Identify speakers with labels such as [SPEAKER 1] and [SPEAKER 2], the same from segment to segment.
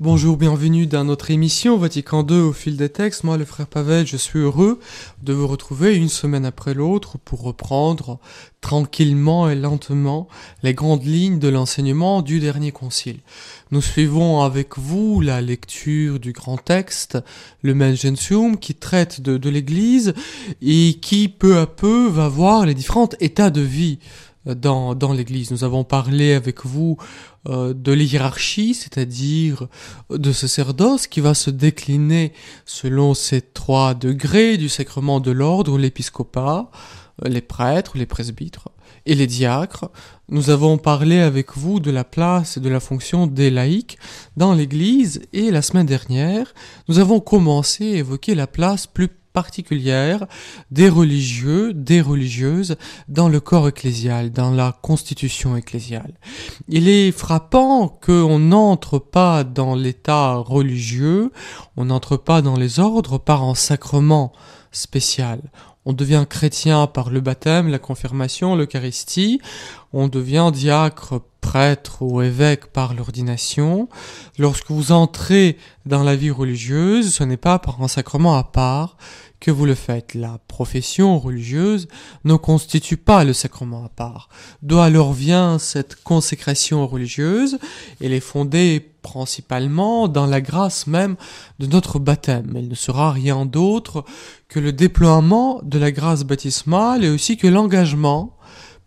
[SPEAKER 1] Bonjour, bienvenue dans notre émission Vatican II au fil des textes. Moi, le frère Pavel, je suis heureux de vous retrouver une semaine après l'autre pour reprendre tranquillement et lentement les grandes lignes de l'enseignement du dernier concile. Nous suivons avec vous la lecture du grand texte, le Mengentium, qui traite de l'Église et qui peu à peu va voir les différents états de vie dans, dans l'Église. Nous avons parlé avec vous euh, de l'hierarchie, c'est-à-dire de ce sacerdoce qui va se décliner selon ces trois degrés du sacrement de l'ordre, l'épiscopat, euh, les prêtres, les presbytres et les diacres. Nous avons parlé avec vous de la place et de la fonction des laïcs dans l'Église et la semaine dernière, nous avons commencé à évoquer la place plus particulière des religieux, des religieuses dans le corps ecclésial, dans la constitution ecclésiale. Il est frappant qu'on n'entre pas dans l'état religieux, on n'entre pas dans les ordres par un sacrement spécial. On devient chrétien par le baptême, la confirmation, l'Eucharistie. On devient diacre, prêtre ou évêque par l'ordination. Lorsque vous entrez dans la vie religieuse, ce n'est pas par un sacrement à part, que vous le faites. La profession religieuse ne constitue pas le sacrement à part. D'où alors vient cette consécration religieuse Elle est fondée principalement dans la grâce même de notre baptême. Elle ne sera rien d'autre que le déploiement de la grâce baptismale et aussi que l'engagement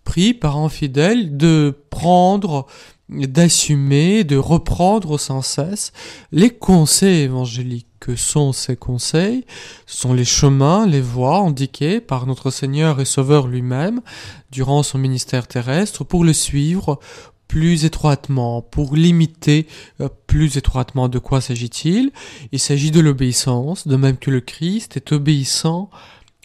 [SPEAKER 1] pris par un fidèle de prendre d'assumer, de reprendre sans cesse les conseils évangéliques. Que sont ces conseils Ce sont les chemins, les voies indiquées par notre Seigneur et Sauveur lui-même durant son ministère terrestre pour le suivre plus étroitement, pour limiter euh, plus étroitement de quoi s'agit-il Il s'agit de l'obéissance, de même que le Christ est obéissant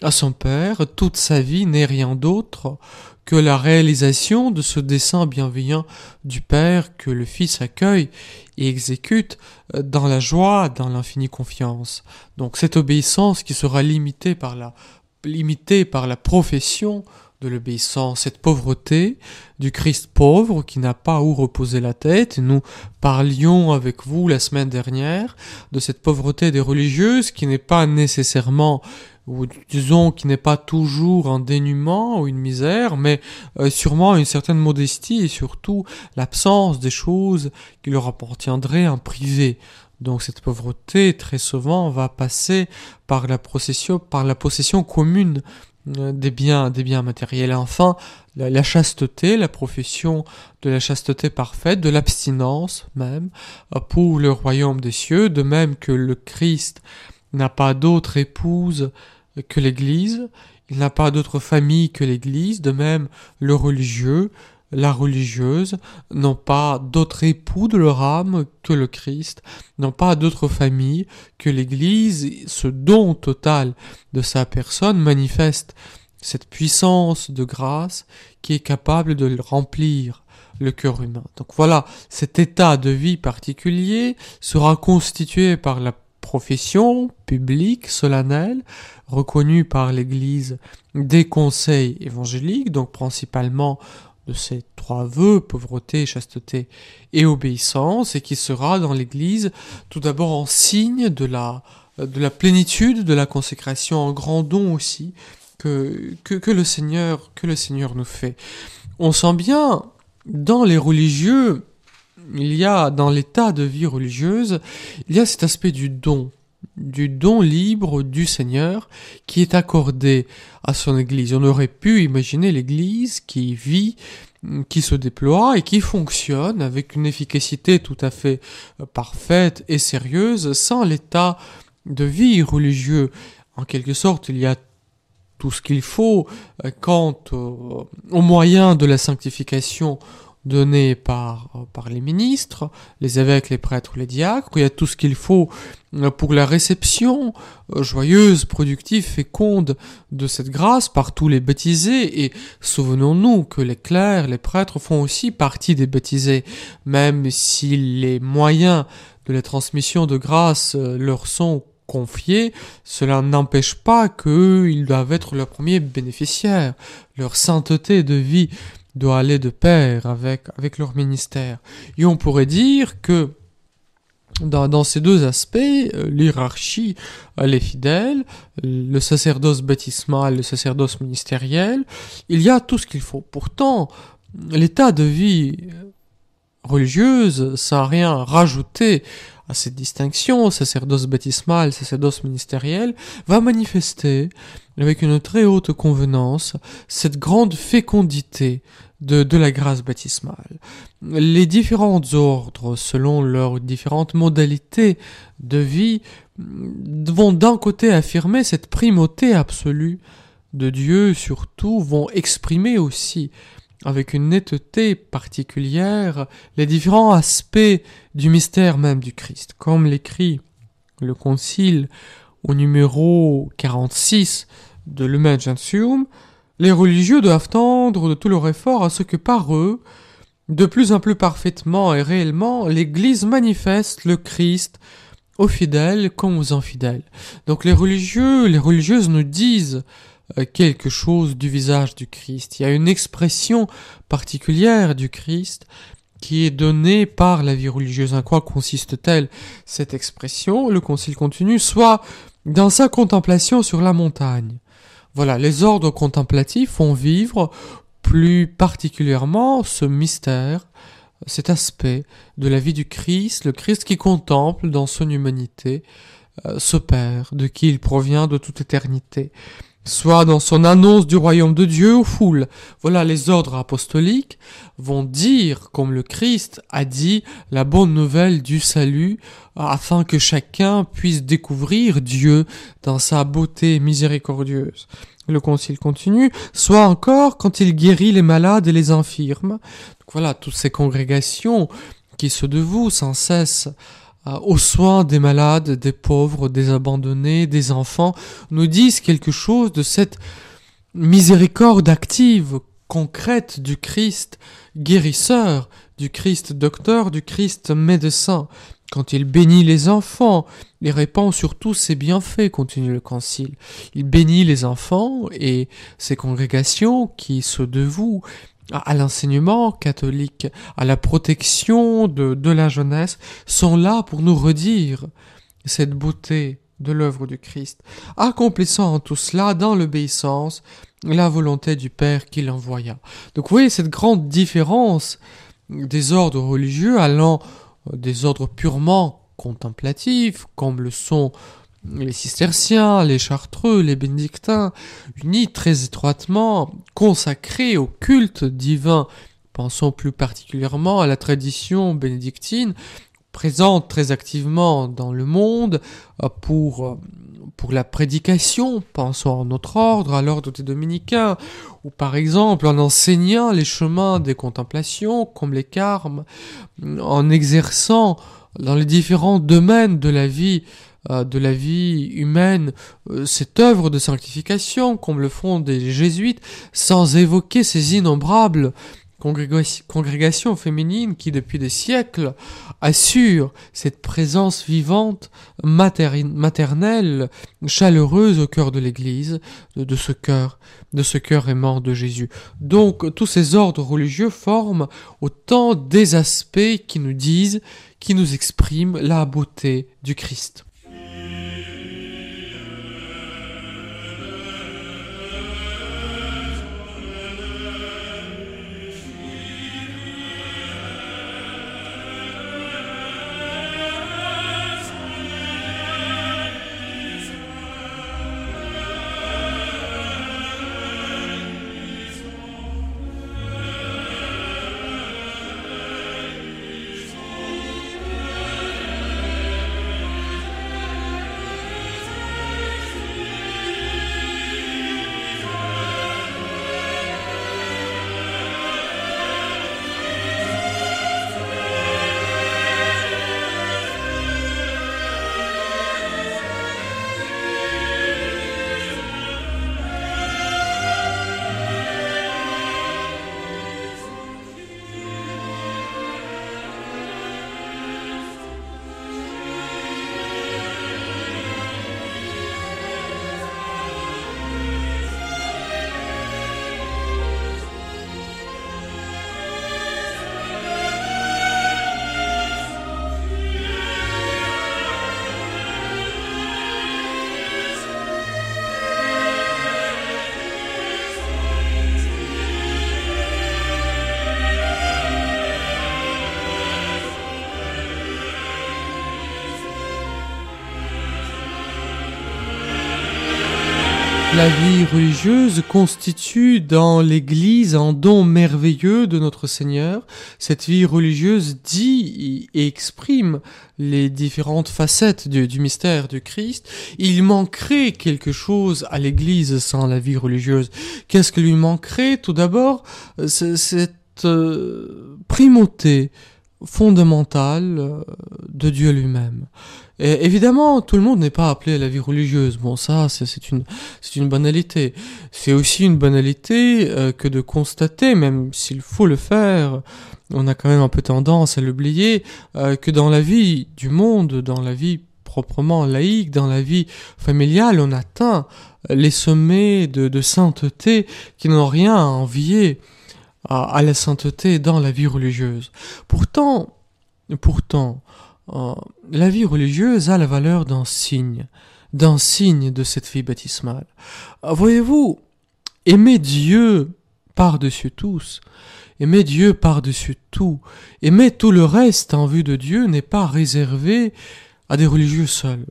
[SPEAKER 1] à son Père, toute sa vie n'est rien d'autre que la réalisation de ce dessein bienveillant du Père que le Fils accueille et exécute euh, dans la joie, dans l'infinie confiance. Donc cette obéissance qui sera limitée par la, limitée par la profession de l'obéissance, cette pauvreté du Christ pauvre qui n'a pas où reposer la tête. nous parlions avec vous la semaine dernière de cette pauvreté des religieuses qui n'est pas nécessairement ou disons qui n'est pas toujours un dénuement ou une misère, mais euh, sûrement une certaine modestie et surtout l'absence des choses qui leur appartiendraient en privé. Donc cette pauvreté très souvent va passer par la possession, par la possession commune euh, des biens, des biens matériels. Enfin, la, la, chasteté, la profession de la chasteté parfaite, de l'abstinence même, euh, pour le royaume des cieux, de même que le Christ n'a pas d'autre épouse que l'Église, il n'a pas d'autre famille que l'Église, de même le religieux, la religieuse n'ont pas d'autre époux de leur âme que le Christ, n'ont pas d'autre famille que l'Église, ce don total de sa personne manifeste cette puissance de grâce qui est capable de remplir le cœur humain. Donc voilà, cet état de vie particulier sera constitué par la profession publique, solennelle, reconnue par l'Église des conseils évangéliques, donc principalement de ces trois vœux, pauvreté, chasteté et obéissance, et qui sera dans l'Église tout d'abord en signe de la, de la plénitude, de la consécration, en grand don aussi, que, le Seigneur, que le Seigneur nous fait. On sent bien, dans les religieux, il y a dans l'état de vie religieuse, il y a cet aspect du don, du don libre du Seigneur qui est accordé à son Église. On aurait pu imaginer l'Église qui vit, qui se déploie et qui fonctionne avec une efficacité tout à fait euh, parfaite et sérieuse sans l'état de vie religieux. En quelque sorte, il y a tout ce qu'il faut euh, quant au moyen de la sanctification donnés par, par les ministres, les évêques, les prêtres, les diacres, il y a tout ce qu'il faut pour la réception euh, joyeuse, productive, féconde de cette grâce par tous les baptisés, et souvenons-nous que les clercs, les prêtres font aussi partie des baptisés, même si les moyens de la transmission de grâce euh, leur sont confiés, cela n'empêche pas qu'ils doivent être leurs premiers bénéficiaires. Leur sainteté de vie doit aller de pair avec, avec leur ministère. Et on pourrait dire que dans, dans ces deux aspects, euh, l'hierarchie, elle est fidèle, le sacerdoce baptismal, le sacerdoce ministériel, il y a tout ce qu'il faut. Pourtant, l'état de vie religieuse, sans rien rajouter à cette distinction, sacerdoce baptismal, sacerdoce ministériel, va manifester avec une très haute convenance cette grande fécondité de, de la grâce baptismale. Les différents ordres, selon leurs différentes modalités de vie, vont d'un côté affirmer cette primauté absolue de Dieu, surtout vont exprimer aussi avec une netteté particulière les différents aspects du mystère même du Christ, comme l'écrit le Concile au numéro 46 de Lumen Gentium, les religieux doivent tendre de tout leur effort à ce que par eux, de plus en plus parfaitement et réellement, l'Église manifeste le Christ aux fidèles comme aux infidèles. Donc les religieux, les religieuses nous disent quelque chose du visage du Christ. Il y a une expression particulière du Christ qui est donnée par la vie religieuse. En quoi consiste-t-elle cette expression? Le Concile continue, soit dans sa contemplation sur la montagne, voilà, les ordres contemplatifs font vivre plus particulièrement ce mystère, cet aspect de la vie du Christ, le Christ qui contemple dans son humanité euh, ce Père de qui il provient de toute éternité soit dans son annonce du royaume de Dieu aux foules. Voilà, les ordres apostoliques vont dire, comme le Christ a dit, la bonne nouvelle du salut, afin que chacun puisse découvrir Dieu dans sa beauté miséricordieuse. Le concile continue, soit encore quand il guérit les malades et les infirmes. voilà, toutes ces congrégations qui se dévouent sans cesse aux soins des malades, des pauvres, des abandonnés, des enfants, nous disent quelque chose de cette miséricorde active, concrète du Christ guérisseur, du Christ docteur, du Christ médecin. Quand il bénit les enfants, il répand sur tous ses bienfaits, continue le Concile. Il bénit les enfants et ses congrégations qui se dévouent à l'enseignement catholique, à la protection de, de la jeunesse, sont là pour nous redire cette beauté de l'œuvre du Christ, accomplissant tout cela dans l'obéissance, la volonté du Père qui l'envoya. Donc vous voyez cette grande différence des ordres religieux allant des ordres purement contemplatifs, comme le sont les cisterciens, les chartreux, les bénédictins, unis très étroitement, consacrés au culte divin. Pensons plus particulièrement à la tradition bénédictine, présente très activement dans le monde euh, pour, euh, pour la prédication, pensons à notre ordre, à l'ordre des dominicains, ou par exemple en enseignant les chemins des contemplations, comme les carmes, en exerçant dans les différents domaines de la vie de la vie humaine euh, cette œuvre de sanctification, comme le font des jésuites, sans évoquer ces innombrables congrégations féminines qui, depuis des siècles, assurent cette présence vivante, maternelle, chaleureuse au cœur de l'Église, de, ce cœur, de ce cœur aimant de Jésus. Donc, tous ces ordres religieux forment autant des aspects qui nous disent, qui nous expriment la beauté du Christ. La vie religieuse constitue dans l'Église un don merveilleux de notre Seigneur. Cette vie religieuse dit et exprime les différentes facettes du, mystère du Christ. Il manquerait quelque chose à l'Église sans la vie religieuse. Qu'est-ce que lui manquerait? Tout d'abord, cette euh, primauté fondamentale euh, de Dieu lui-même. Et évidemment, tout le monde n'est pas appelé à la vie religieuse. Bon, ça, c'est une, c'est une banalité. C'est aussi une banalité euh, que de constater, même s'il faut le faire, on a quand même un peu tendance à l'oublier, euh, que dans la vie du monde, dans la vie proprement laïque, dans la vie familiale, on atteint les sommets de, sainteté qui n'ont rien à envier à, la sainteté dans la vie religieuse. Pourtant, pourtant, la vie religieuse a la valeur d'un signe, d'un signe de cette vie baptismale. Euh, voyez-vous, aimer Dieu par-dessus tous, aimer Dieu par-dessus tout, aimer tout le reste en vue de Dieu n'est pas réservé à des religieux seuls.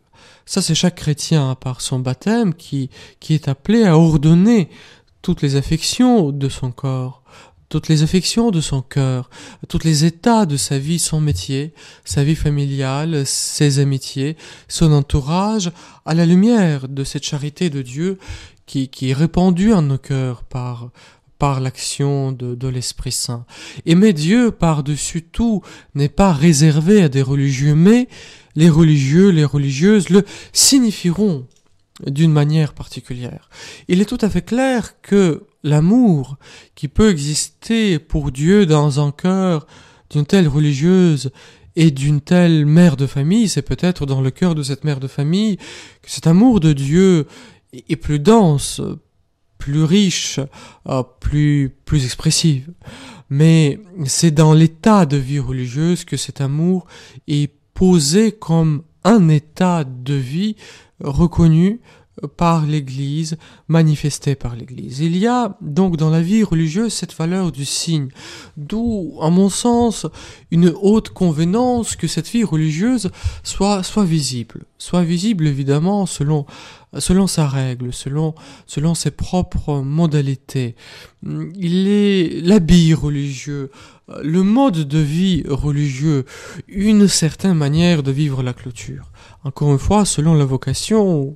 [SPEAKER 1] Ça, c'est chaque chrétien, par son baptême, qui, qui est appelé à ordonner toutes les affections de son corps, toutes les affections de son cœur, tous les états de sa vie, son métier, sa vie familiale, ses amitiés, son entourage, à la lumière de cette charité de Dieu qui, qui est répandue en nos cœurs par, par l'action de, de l'Esprit Saint. Aimer Dieu par-dessus tout n'est pas réservé à des religieux, mais les religieux, les religieuses le signifieront d'une manière particulière. Il est tout à fait clair que l'amour qui peut exister pour Dieu dans un cœur d'une telle religieuse et d'une telle mère de famille, c'est peut-être dans le cœur de cette mère de famille que cet amour de Dieu est plus dense, plus riche, euh, plus, plus expressive. Mais c'est dans l'état de vie religieuse que cet amour est posé comme un état de vie reconnu par l'Église, manifesté par l'Église. Il y a donc dans la vie religieuse cette valeur du signe, d'où, à mon sens, une haute convenance que cette vie religieuse soit, soit visible, soit visible évidemment selon, selon sa règle, selon, selon ses propres modalités. Il est l'habit religieux, le mode de vie religieux, une certaine manière de vivre la clôture. Encore une fois, selon la vocation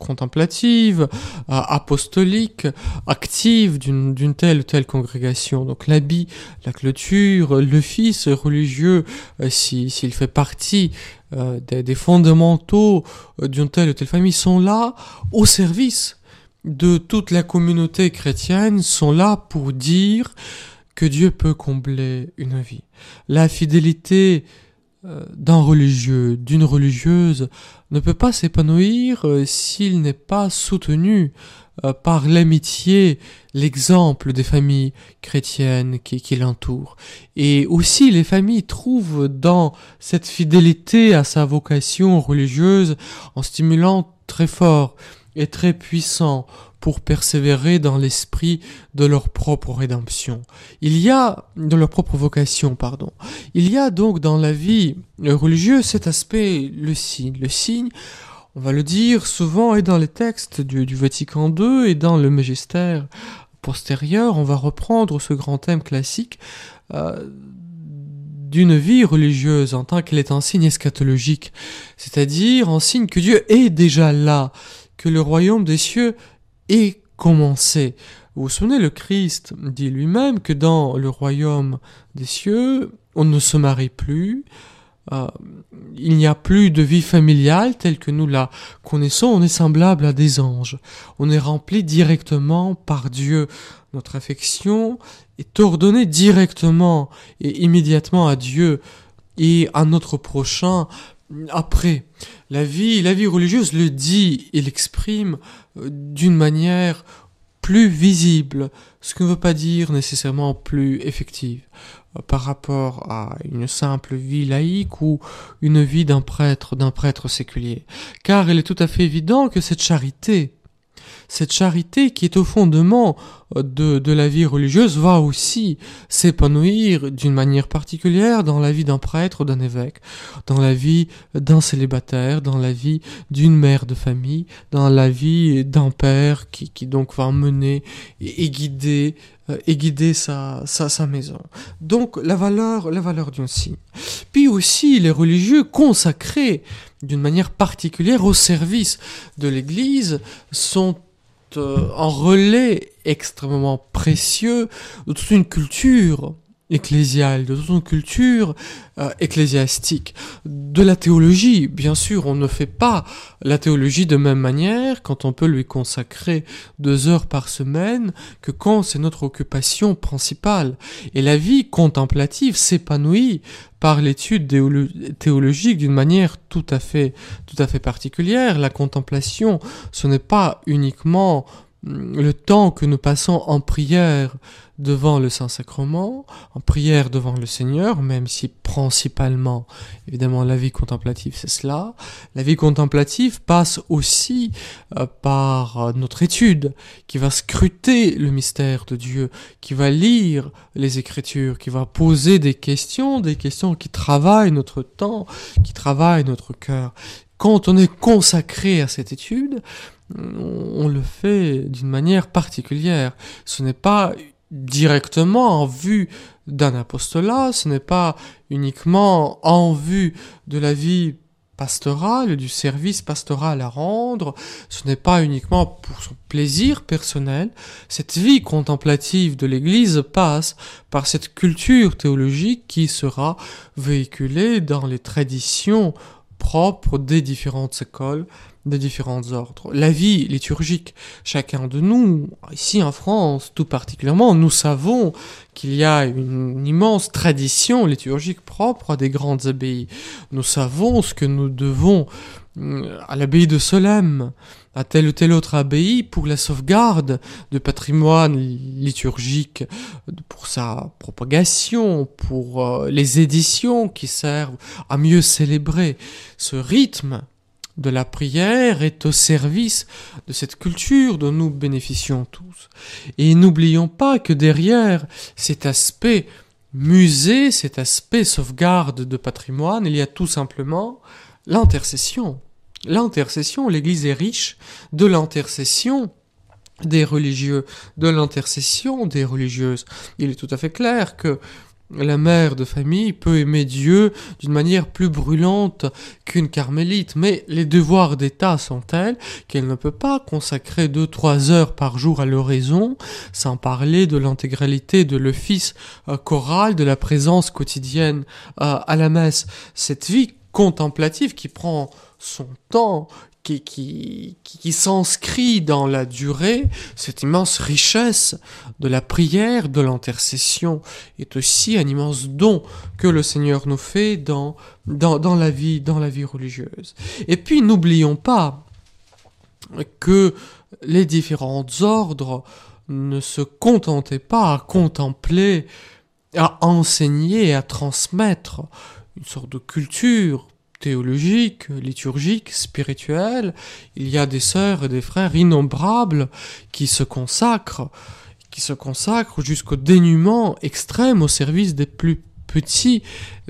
[SPEAKER 1] contemplative, euh, apostolique, active d'une telle ou telle congrégation. Donc l'habit, la clôture, le fils religieux, euh, s'il fait partie euh, des, des, fondamentaux d'une telle ou telle famille, sont là au service de toute la communauté chrétienne, sont là pour dire que Dieu peut combler une vie. La fidélité d'un religieux, d'une religieuse, ne peut pas s'épanouir euh, s'il n'est pas soutenu euh, par l'amitié, l'exemple des familles chrétiennes qui, qui l'entourent. Et aussi les familles trouvent dans cette fidélité à sa vocation religieuse un stimulant très fort et très puissant pour persévérer dans l'esprit de leur propre rédemption. Il y a, de leur propre vocation, pardon. Il y a donc dans la vie religieuse cet aspect, le signe. Le signe, on va le dire souvent, et dans les textes du, Vatican II et dans le magistère postérieur, on va reprendre ce grand thème classique euh, d'une vie religieuse en tant qu'elle est un signe eschatologique, c'est-à-dire un signe que Dieu est déjà là, que le royaume des cieux et commencer. Vous vous souvenez, le Christ dit lui-même que dans le royaume des cieux, on ne se marie plus, euh, il n'y a plus de vie familiale telle que nous la connaissons, on est semblable à des anges. On est rempli directement par Dieu. Notre affection est ordonnée directement et immédiatement à Dieu et à notre prochain après. La vie, la vie religieuse le dit et l'exprime euh, d'une manière plus visible, ce qui ne veut pas dire nécessairement plus effective euh, par rapport à une simple vie laïque ou une vie d'un prêtre, d'un prêtre séculier. Car il est tout à fait évident que cette charité, cette charité qui est au fondement de, de la vie religieuse va aussi s'épanouir d'une manière particulière dans la vie d'un prêtre, d'un évêque, dans la vie d'un célibataire, dans la vie d'une mère de famille, dans la vie d'un père qui, donc va mener et, guider euh, et guider sa, sa, sa, maison. Donc la valeur, la valeur d'un signe. Puis aussi les religieux consacrés d'une manière particulière au service de l'Église sont euh, en relais extrêmement précieux de toute une culture ecclésiale, de toute culture euh, ecclésiastique. De la théologie, bien sûr, on ne fait pas la théologie de même manière quand on peut lui consacrer deux heures par semaine que quand c'est notre occupation principale. Et la vie contemplative s'épanouit par l'étude théologique d'une manière tout à fait, tout à fait particulière. La contemplation, ce n'est pas uniquement le temps que nous passons en prière devant le Saint-Sacrement, en prière devant le Seigneur, même si principalement, évidemment, la vie contemplative, c'est cela. La vie contemplative passe aussi euh, par euh, notre étude, qui va scruter le mystère de Dieu, qui va lire les Écritures, qui va poser des questions, des questions qui travaillent notre temps, qui travaillent notre cœur. Quand on est consacré à cette étude, on le fait d'une manière particulière. Ce n'est pas directement en vue d'un apostolat, ce n'est pas uniquement en vue de la vie pastorale, du service pastoral à rendre, ce n'est pas uniquement pour son plaisir personnel, cette vie contemplative de l'Église passe par cette culture théologique qui sera véhiculée dans les traditions propres des différentes écoles de différents ordres. La vie liturgique, chacun de nous, ici en France tout particulièrement, nous savons qu'il y a une immense tradition liturgique propre à des grandes abbayes. Nous savons ce que nous devons euh, à l'abbaye de Solesmes, à telle ou telle autre abbaye pour la sauvegarde du patrimoine liturgique, pour sa propagation, pour euh, les éditions qui servent à mieux célébrer ce rythme de la prière est au service de cette culture dont nous bénéficions tous. Et n'oublions pas que derrière cet aspect musée, cet aspect sauvegarde de patrimoine, il y a tout simplement l'intercession. L'intercession, l'Église est riche de l'intercession des religieux, de l'intercession des religieuses. Il est tout à fait clair que la mère de famille peut aimer Dieu d'une manière plus brûlante qu'une carmélite, mais les devoirs d'État sont tels qu'elle ne peut pas consacrer deux, trois heures par jour à l'oraison, sans parler de l'intégralité de l'office euh, choral, de la présence quotidienne euh, à la messe. Cette vie contemplative qui prend son temps, qui, qui, qui s'inscrit dans la durée, cette immense richesse de la prière, de l'intercession, est aussi un immense don que le Seigneur nous fait dans, dans, dans la vie, dans la vie religieuse. Et puis, n'oublions pas que les différents ordres ne se contentaient pas à contempler, à enseigner, à transmettre une sorte de culture théologique, liturgique, spirituel, il y a des sœurs et des frères innombrables qui se consacrent, qui se consacrent jusqu'au dénuement extrême au service des plus petits,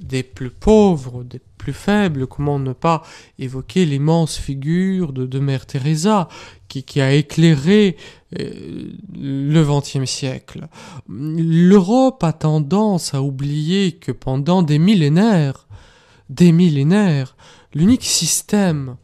[SPEAKER 1] des plus pauvres, des plus faibles. Comment ne pas évoquer l'immense figure de, Mère Teresa qui, qui a éclairé euh, le XXe siècle. L'Europe a tendance à oublier que pendant des millénaires, des millénaires, l'unique système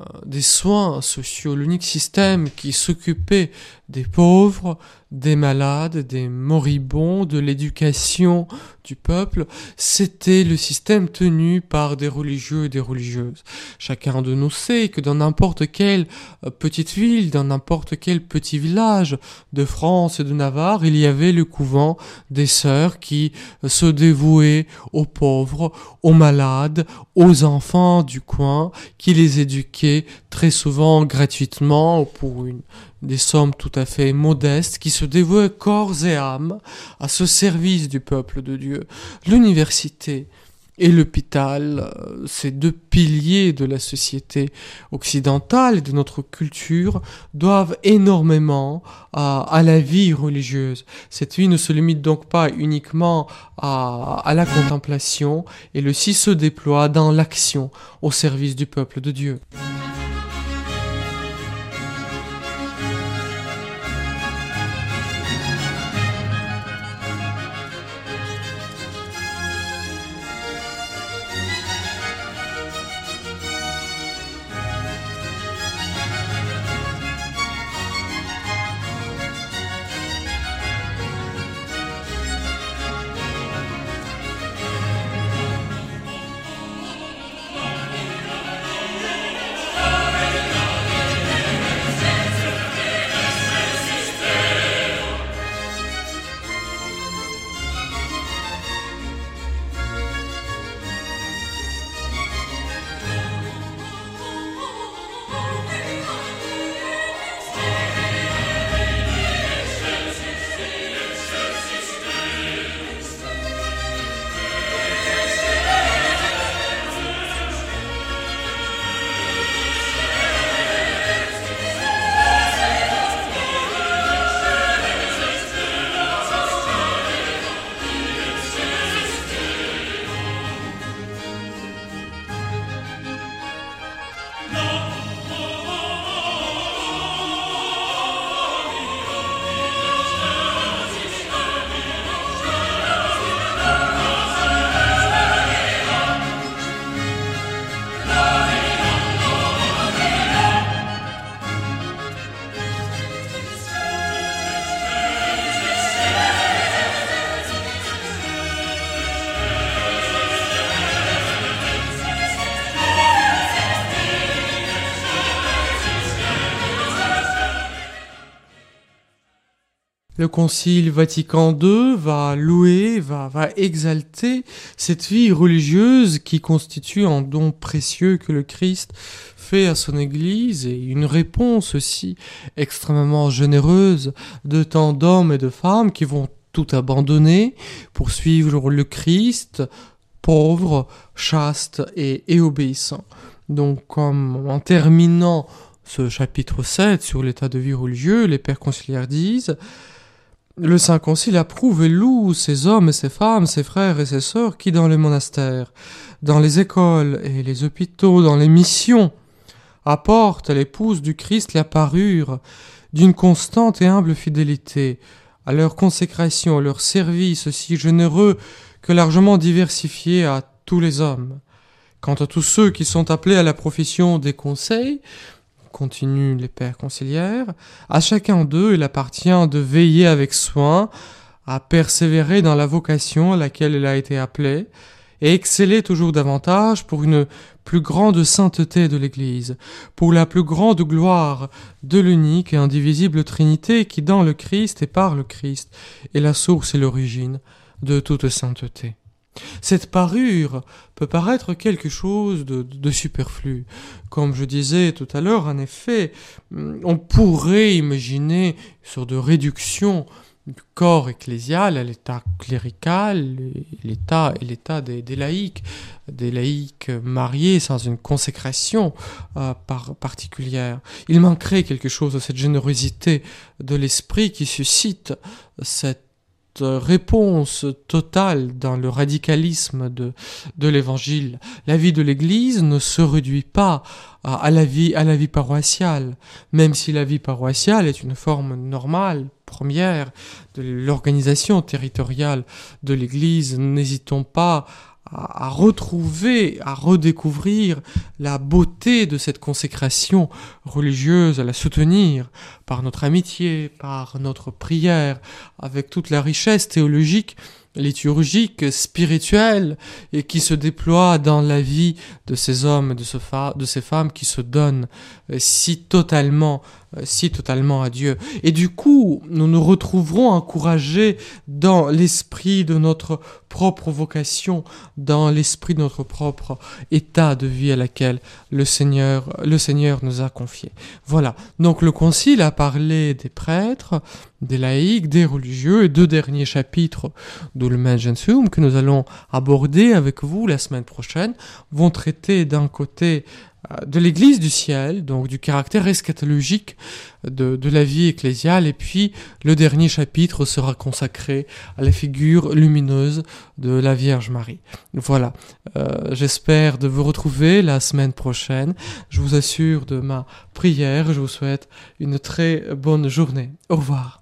[SPEAKER 1] euh, des soins sociaux, l'unique système qui s'occupait des pauvres, des malades, des moribonds, de l'éducation du peuple, c'était le système tenu par des religieux et des religieuses. Chacun de nous sait que dans n'importe quelle euh, petite ville, dans n'importe quel petit village de France et de Navarre, il y avait le couvent des sœurs qui euh, se dévouaient aux pauvres, aux malades, aux enfants du coin, qui les éduquaient très souvent gratuitement pour une, des sommes tout à fait modestes qui se dévouaient corps et âme à ce service du peuple de Dieu. L'université et l'hôpital, ces deux piliers de la société occidentale et de notre culture, doivent énormément à, la vie religieuse. Cette vie ne se limite donc pas uniquement à, à la contemplation, elle aussi se déploie dans l'action au service du peuple de Dieu. Le Concile Vatican II va louer, va, exalter cette vie religieuse qui constitue un don précieux que le Christ fait à son Église et une réponse aussi extrêmement généreuse de tant d'hommes et de femmes qui vont tout abandonner pour suivre le Christ, pauvre, chaste et, et obéissant. Donc comme en terminant ce chapitre 7 sur l'état de vie religieux, les pères conciliaires disent le Saint Concile approuve et loue ces hommes et ces femmes, ces frères et ces sœurs qui, dans les monastères, dans les écoles et les hôpitaux, dans les missions, apportent à l'épouse du Christ la parure d'une constante et humble fidélité, à leur consécration, à leur service aussi généreux que largement diversifié à tous les hommes. Quant à tous ceux qui sont appelés à la profession des conseils, continuent les pères conciliaires, à chacun d'eux il appartient de veiller avec soin à persévérer dans la vocation à laquelle il a été appelé, et exceller toujours davantage pour une plus grande sainteté de l'Église, pour la plus grande gloire de l'unique et indivisible Trinité qui dans le Christ et par le Christ est la source et l'origine de toute sainteté. Cette parure peut paraître quelque chose de, superflu. Comme je disais tout à l'heure, en effet, on pourrait imaginer une sorte de réduction du corps ecclésial à l'état clérical, l'état et l'état des, laïcs, des laïcs mariés sans une consécration euh, particulière. Il manquerait quelque chose de cette générosité de l'esprit qui suscite cette réponse totale dans le radicalisme de, de l'évangile. La vie de l'église ne se réduit pas à, la vie, à la vie paroissiale, même si la vie paroissiale est une forme normale, première de l'organisation territoriale de l'église. N'hésitons pas retrouver, à redécouvrir la beauté de cette consécration religieuse, à la soutenir par notre amitié, par notre prière, avec toute la richesse théologique, liturgique, spirituelle, et qui se déploie dans la vie de ces hommes de, de ces femmes qui se donnent euh, si totalement si totalement à Dieu. Et du coup, nous nous retrouverons encouragés dans l'esprit de notre propre vocation, dans l'esprit de notre propre état de vie à laquelle le Seigneur, le Seigneur nous a confié. Voilà. Donc le concile a parlé des prêtres, des laïcs, des religieux, et deux derniers chapitres de le Gentium que nous allons aborder avec vous la semaine prochaine vont traiter d'un côté euh, de l'Église du ciel, donc du caractère eschatologique de, de, la vie ecclésiale, et puis le dernier chapitre sera consacré à la figure lumineuse de la Vierge Marie. Voilà, euh, j'espère de vous retrouver la semaine prochaine. Je vous assure de ma prière, je vous souhaite une très bonne journée. Au revoir.